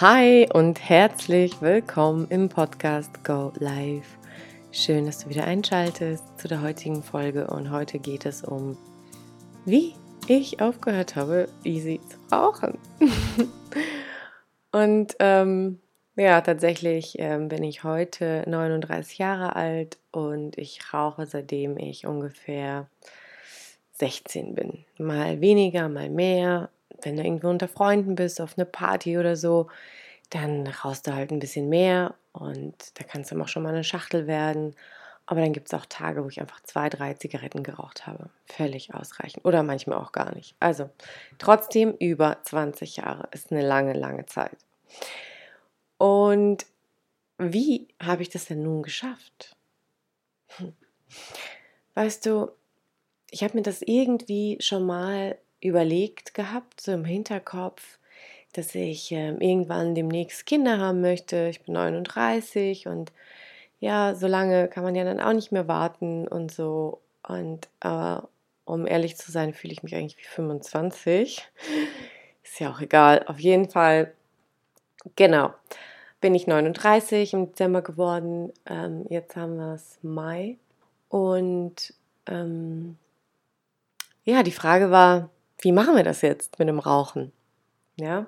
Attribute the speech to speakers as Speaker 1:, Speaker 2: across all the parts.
Speaker 1: Hi und herzlich willkommen im Podcast Go Live. Schön, dass du wieder einschaltest zu der heutigen Folge und heute geht es um, wie ich aufgehört habe, easy zu rauchen. und ähm, ja, tatsächlich ähm, bin ich heute 39 Jahre alt und ich rauche seitdem ich ungefähr 16 bin. Mal weniger, mal mehr, wenn du irgendwo unter Freunden bist, auf eine Party oder so, dann rauchst du halt ein bisschen mehr und da kannst du auch schon mal eine Schachtel werden. Aber dann gibt es auch Tage, wo ich einfach zwei, drei Zigaretten geraucht habe. Völlig ausreichend. Oder manchmal auch gar nicht. Also trotzdem über 20 Jahre ist eine lange, lange Zeit. Und wie habe ich das denn nun geschafft? Hm. Weißt du, ich habe mir das irgendwie schon mal überlegt gehabt, so im Hinterkopf, dass ich äh, irgendwann demnächst Kinder haben möchte. Ich bin 39 und ja, so lange kann man ja dann auch nicht mehr warten und so. Und äh, um ehrlich zu sein, fühle ich mich eigentlich wie 25. Ist ja auch egal. Auf jeden Fall, genau, bin ich 39 im Dezember geworden. Ähm, jetzt haben wir es Mai. Und ähm, ja, die Frage war, wie machen wir das jetzt mit dem Rauchen? Ja?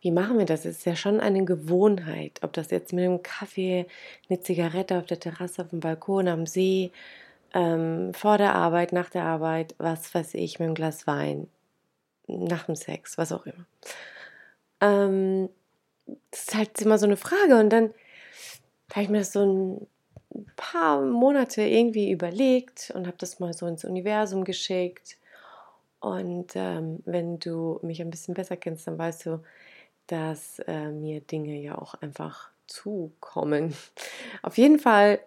Speaker 1: Wie machen wir das? Es ist ja schon eine Gewohnheit, ob das jetzt mit einem Kaffee, eine Zigarette auf der Terrasse, auf dem Balkon, am See, ähm, vor der Arbeit, nach der Arbeit, was weiß ich, mit einem Glas Wein, nach dem Sex, was auch immer. Ähm, das ist halt immer so eine Frage und dann habe ich mir das so ein paar Monate irgendwie überlegt und habe das mal so ins Universum geschickt und ähm, wenn du mich ein bisschen besser kennst, dann weißt du, dass äh, mir Dinge ja auch einfach zukommen. Auf jeden Fall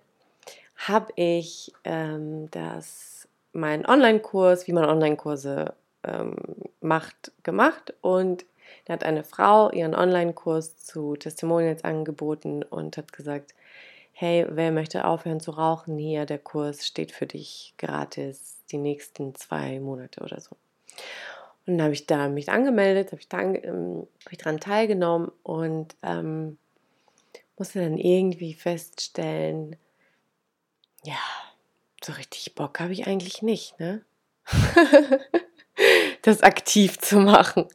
Speaker 1: habe ich ähm, das, meinen Online-Kurs, wie man Online-Kurse ähm, macht, gemacht und da hat eine Frau ihren Online-Kurs zu Testimonials angeboten und hat gesagt, hey, wer möchte aufhören zu rauchen, hier, der Kurs steht für dich gratis die nächsten zwei Monate oder so. Und dann habe ich da mich angemeldet, habe ich, da, ähm, hab ich daran teilgenommen und ähm, musste dann irgendwie feststellen, ja, so richtig Bock habe ich eigentlich nicht, ne? das aktiv zu machen.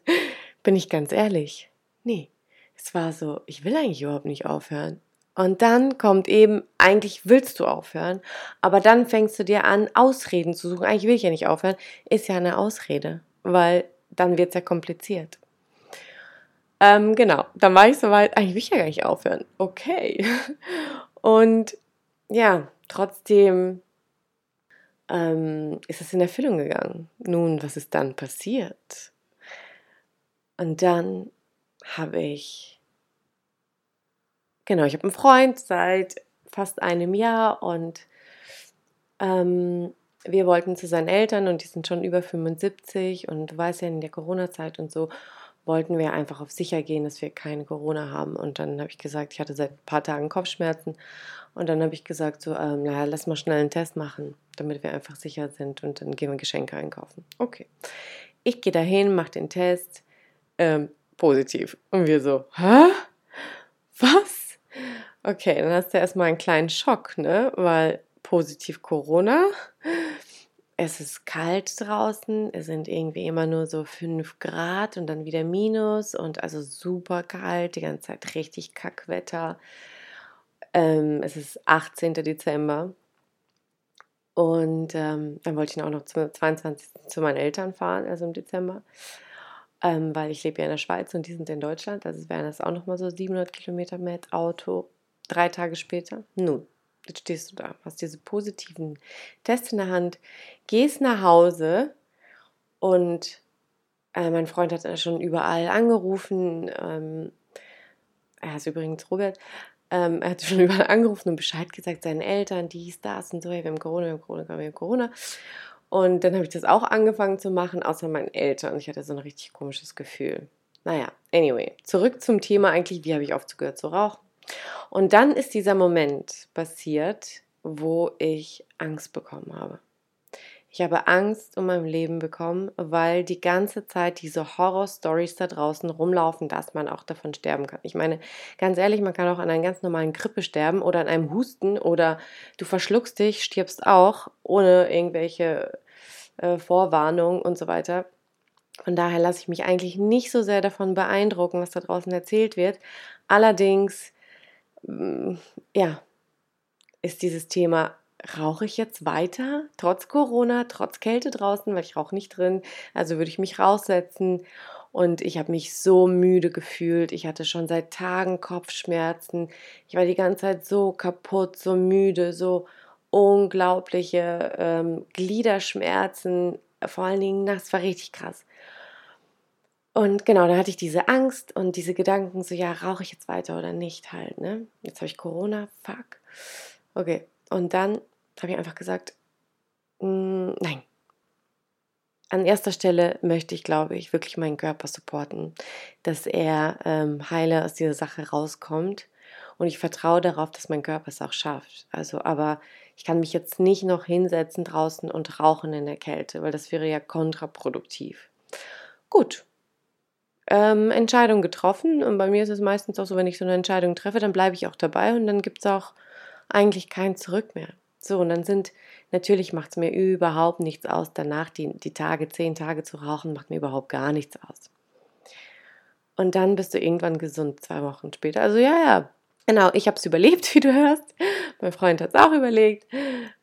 Speaker 1: Bin ich ganz ehrlich. Nee, es war so, ich will eigentlich überhaupt nicht aufhören. Und dann kommt eben, eigentlich willst du aufhören, aber dann fängst du dir an, Ausreden zu suchen. Eigentlich will ich ja nicht aufhören, ist ja eine Ausrede, weil dann wird es ja kompliziert. Ähm, genau, dann war ich soweit, eigentlich will ich ja gar nicht aufhören. Okay. Und ja, trotzdem ähm, ist es in Erfüllung gegangen. Nun, was ist dann passiert? Und dann habe ich Genau, ich habe einen Freund seit fast einem Jahr und ähm, wir wollten zu seinen Eltern und die sind schon über 75 und du weißt ja in der Corona-Zeit und so wollten wir einfach auf sicher gehen, dass wir keine Corona haben. Und dann habe ich gesagt, ich hatte seit ein paar Tagen Kopfschmerzen und dann habe ich gesagt, so, ähm, naja, lass mal schnell einen Test machen, damit wir einfach sicher sind und dann gehen wir Geschenke einkaufen. Okay. Ich gehe dahin, mache den Test, ähm, positiv. Und wir so, hä? Was? Okay, dann hast du erstmal einen kleinen Schock, ne? Weil positiv Corona. Es ist kalt draußen, es sind irgendwie immer nur so 5 Grad und dann wieder Minus und also super kalt, die ganze Zeit richtig Kackwetter. Ähm, es ist 18. Dezember und ähm, dann wollte ich auch noch zum 22. zu meinen Eltern fahren, also im Dezember, ähm, weil ich lebe ja in der Schweiz und die sind in Deutschland, also wären das auch nochmal so 700 Kilometer mit Auto Drei Tage später, nun, jetzt stehst du da, hast diese positiven Tests in der Hand, gehst nach Hause und äh, mein Freund hat schon überall angerufen. Ähm, er heißt übrigens Robert. Ähm, er hat schon überall angerufen und Bescheid gesagt, seinen Eltern, dies, das und so, hey, wir haben Corona, wir haben Corona, wir haben Corona. Und dann habe ich das auch angefangen zu machen, außer meinen Eltern. Ich hatte so ein richtig komisches Gefühl. Naja, anyway, zurück zum Thema eigentlich, wie habe ich aufgehört zu rauchen? Und dann ist dieser Moment passiert, wo ich Angst bekommen habe. Ich habe Angst um mein Leben bekommen, weil die ganze Zeit diese Horror-Stories da draußen rumlaufen, dass man auch davon sterben kann. Ich meine, ganz ehrlich, man kann auch an einer ganz normalen Grippe sterben oder an einem Husten oder du verschluckst dich, stirbst auch ohne irgendwelche äh, Vorwarnungen und so weiter. Von daher lasse ich mich eigentlich nicht so sehr davon beeindrucken, was da draußen erzählt wird. Allerdings, ja, ist dieses Thema rauche ich jetzt weiter, trotz Corona, trotz Kälte draußen, weil ich rauche nicht drin. Also würde ich mich raussetzen. Und ich habe mich so müde gefühlt. Ich hatte schon seit Tagen Kopfschmerzen. Ich war die ganze Zeit so kaputt, so müde, so unglaubliche ähm, Gliederschmerzen. Vor allen Dingen, das war richtig krass. Und genau, da hatte ich diese Angst und diese Gedanken, so ja, rauche ich jetzt weiter oder nicht halt, ne? Jetzt habe ich Corona, fuck. Okay, und dann habe ich einfach gesagt, mm, nein. An erster Stelle möchte ich, glaube ich, wirklich meinen Körper supporten, dass er ähm, heile aus dieser Sache rauskommt. Und ich vertraue darauf, dass mein Körper es auch schafft. Also, aber ich kann mich jetzt nicht noch hinsetzen draußen und rauchen in der Kälte, weil das wäre ja kontraproduktiv. Gut. Ähm, Entscheidung getroffen. Und bei mir ist es meistens auch so, wenn ich so eine Entscheidung treffe, dann bleibe ich auch dabei und dann gibt es auch eigentlich kein Zurück mehr. So, und dann sind, natürlich macht es mir überhaupt nichts aus, danach die, die Tage, zehn Tage zu rauchen, macht mir überhaupt gar nichts aus. Und dann bist du irgendwann gesund, zwei Wochen später. Also ja, ja, genau, ich habe es überlebt, wie du hörst. Mein Freund hat es auch überlegt.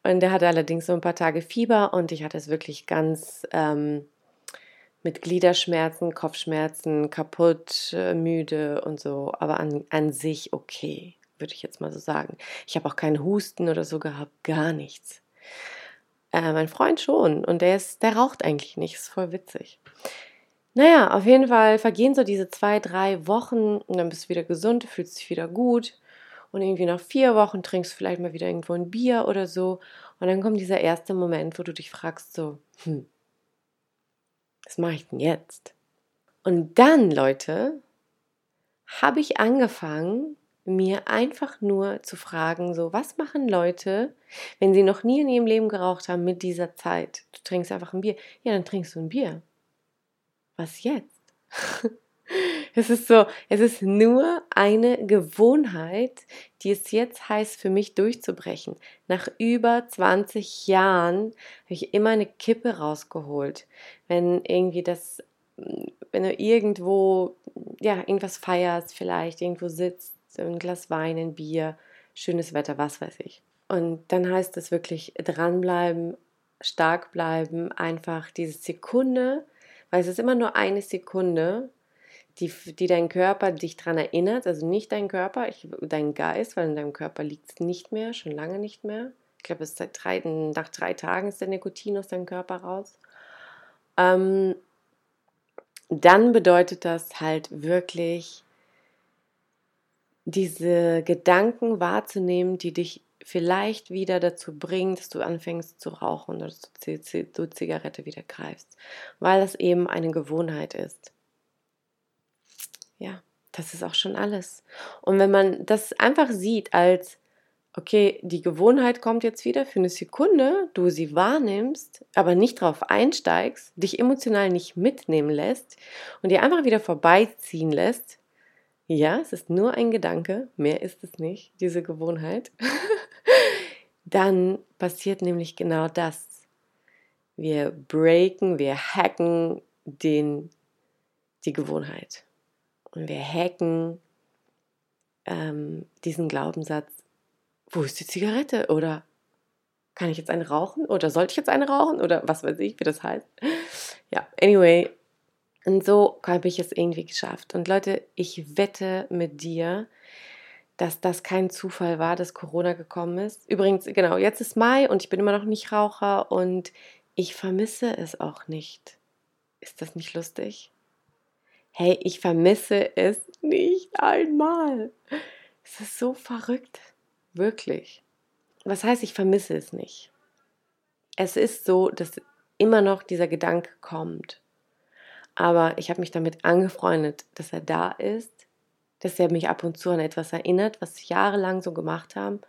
Speaker 1: Und der hatte allerdings so ein paar Tage Fieber und ich hatte es wirklich ganz ähm, mit Gliederschmerzen, Kopfschmerzen, kaputt, äh, müde und so, aber an, an sich okay würde ich jetzt mal so sagen. Ich habe auch keinen Husten oder so gehabt, gar nichts. Äh, mein Freund schon und der ist, der raucht eigentlich nicht, ist voll witzig. Naja, auf jeden Fall vergehen so diese zwei, drei Wochen und dann bist du wieder gesund, fühlst dich wieder gut und irgendwie nach vier Wochen trinkst du vielleicht mal wieder irgendwo ein Bier oder so und dann kommt dieser erste Moment, wo du dich fragst so, hm, was mache ich denn jetzt? Und dann, Leute, habe ich angefangen, mir einfach nur zu fragen, so, was machen Leute, wenn sie noch nie in ihrem Leben geraucht haben mit dieser Zeit? Du trinkst einfach ein Bier. Ja, dann trinkst du ein Bier. Was jetzt? es ist so, es ist nur eine Gewohnheit, die es jetzt heißt für mich durchzubrechen. Nach über 20 Jahren habe ich immer eine Kippe rausgeholt. Wenn irgendwie das, wenn du irgendwo, ja, irgendwas feierst, vielleicht irgendwo sitzt ein Glas Wein, ein Bier, schönes Wetter, was weiß ich. Und dann heißt es wirklich dranbleiben, stark bleiben, einfach diese Sekunde, weil es ist immer nur eine Sekunde, die, die dein Körper dich daran erinnert, also nicht dein Körper, ich, dein Geist, weil in deinem Körper liegt es nicht mehr, schon lange nicht mehr. Ich glaube, es seit drei, nach drei Tagen ist der Nikotin aus deinem Körper raus. Ähm, dann bedeutet das halt wirklich diese Gedanken wahrzunehmen, die dich vielleicht wieder dazu bringen, dass du anfängst zu rauchen oder dass du Zigarette wieder greifst, weil das eben eine Gewohnheit ist. Ja, das ist auch schon alles. Und wenn man das einfach sieht als, okay, die Gewohnheit kommt jetzt wieder für eine Sekunde, du sie wahrnimmst, aber nicht drauf einsteigst, dich emotional nicht mitnehmen lässt und dir einfach wieder vorbeiziehen lässt, ja, es ist nur ein Gedanke, mehr ist es nicht, diese Gewohnheit, dann passiert nämlich genau das. Wir breaken, wir hacken den, die Gewohnheit. Und wir hacken ähm, diesen Glaubenssatz, wo ist die Zigarette? Oder kann ich jetzt eine rauchen? Oder sollte ich jetzt eine rauchen? Oder was weiß ich, wie das heißt. Ja, anyway, und so habe ich es irgendwie geschafft. Und Leute, ich wette mit dir, dass das kein Zufall war, dass Corona gekommen ist. Übrigens, genau, jetzt ist Mai und ich bin immer noch nicht Raucher und ich vermisse es auch nicht. Ist das nicht lustig? Hey, ich vermisse es nicht einmal. Es ist so verrückt. Wirklich. Was heißt, ich vermisse es nicht? Es ist so, dass immer noch dieser Gedanke kommt. Aber ich habe mich damit angefreundet, dass er da ist, dass er mich ab und zu an etwas erinnert, was wir jahrelang so gemacht haben.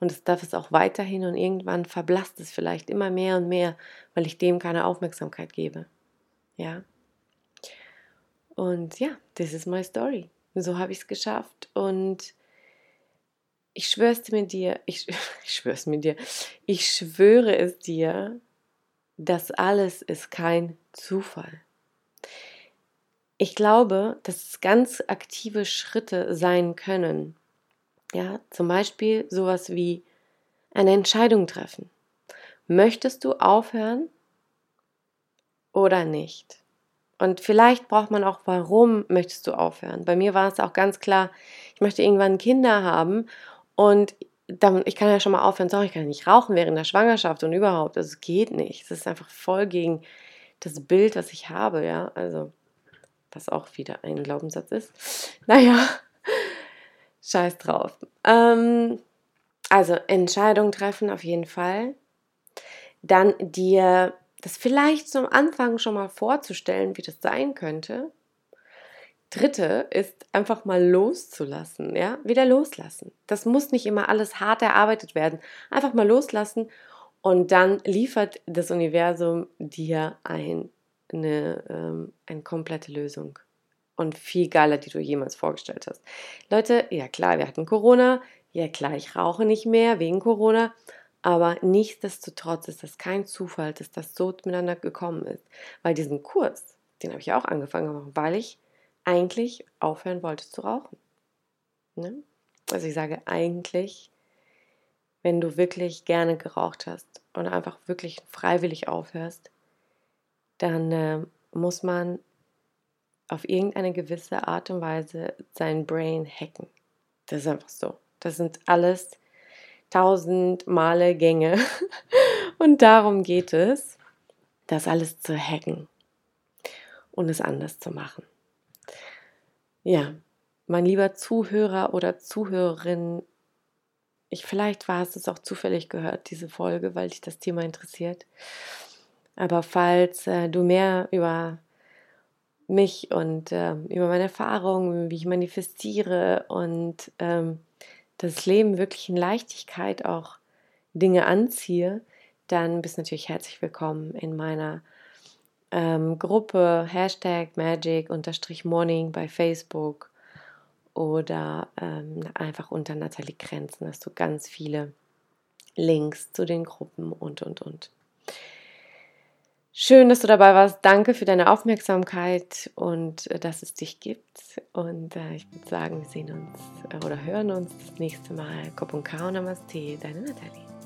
Speaker 1: Und es darf es auch weiterhin und irgendwann verblasst es vielleicht immer mehr und mehr, weil ich dem keine Aufmerksamkeit gebe. Ja. Und ja, this is my story. So habe ich es geschafft und ich schwöre es mir dir, ich, ich schwöre es mir dir, ich schwöre es dir, das alles ist kein Zufall. Ich glaube, dass es ganz aktive Schritte sein können. Ja, zum Beispiel sowas wie eine Entscheidung treffen. Möchtest du aufhören oder nicht? Und vielleicht braucht man auch, warum möchtest du aufhören? Bei mir war es auch ganz klar, ich möchte irgendwann Kinder haben und dann, ich kann ja schon mal aufhören, sorry, ich kann nicht rauchen während der Schwangerschaft und überhaupt. Also es geht nicht. Es ist einfach voll gegen das Bild, was ich habe, ja. Also, was auch wieder ein Glaubenssatz ist. Naja, scheiß drauf. Ähm, also Entscheidung treffen auf jeden Fall. Dann dir das vielleicht zum Anfang schon mal vorzustellen, wie das sein könnte. Dritte ist einfach mal loszulassen, ja, wieder loslassen. Das muss nicht immer alles hart erarbeitet werden. Einfach mal loslassen und dann liefert das Universum dir ein, eine, ähm, eine komplette Lösung und viel geiler, die du jemals vorgestellt hast. Leute, ja klar, wir hatten Corona, ja klar, ich rauche nicht mehr wegen Corona, aber nichtsdestotrotz ist das kein Zufall, dass das so miteinander gekommen ist. Weil diesen Kurs, den habe ich auch angefangen, weil ich eigentlich aufhören wollte zu rauchen. Ne? Also ich sage eigentlich, wenn du wirklich gerne geraucht hast und einfach wirklich freiwillig aufhörst, dann äh, muss man auf irgendeine gewisse Art und Weise sein Brain hacken. Das ist einfach so. Das sind alles tausend Male Gänge. Und darum geht es, das alles zu hacken und es anders zu machen. Ja, mein lieber Zuhörer oder Zuhörerin, ich vielleicht war es auch zufällig gehört, diese Folge, weil dich das Thema interessiert. Aber falls äh, du mehr über mich und äh, über meine Erfahrungen, wie ich manifestiere und ähm, das Leben wirklich in Leichtigkeit auch Dinge anziehe, dann bist du natürlich herzlich willkommen in meiner ähm, Gruppe Hashtag Magic-Morning bei Facebook oder ähm, einfach unter Nathalie Grenzen hast du ganz viele Links zu den Gruppen und und und. Schön, dass du dabei warst. Danke für deine Aufmerksamkeit und äh, dass es dich gibt. Und äh, ich würde sagen, wir sehen uns äh, oder hören uns das nächste Mal. Kop und Namaste, deine Nathalie.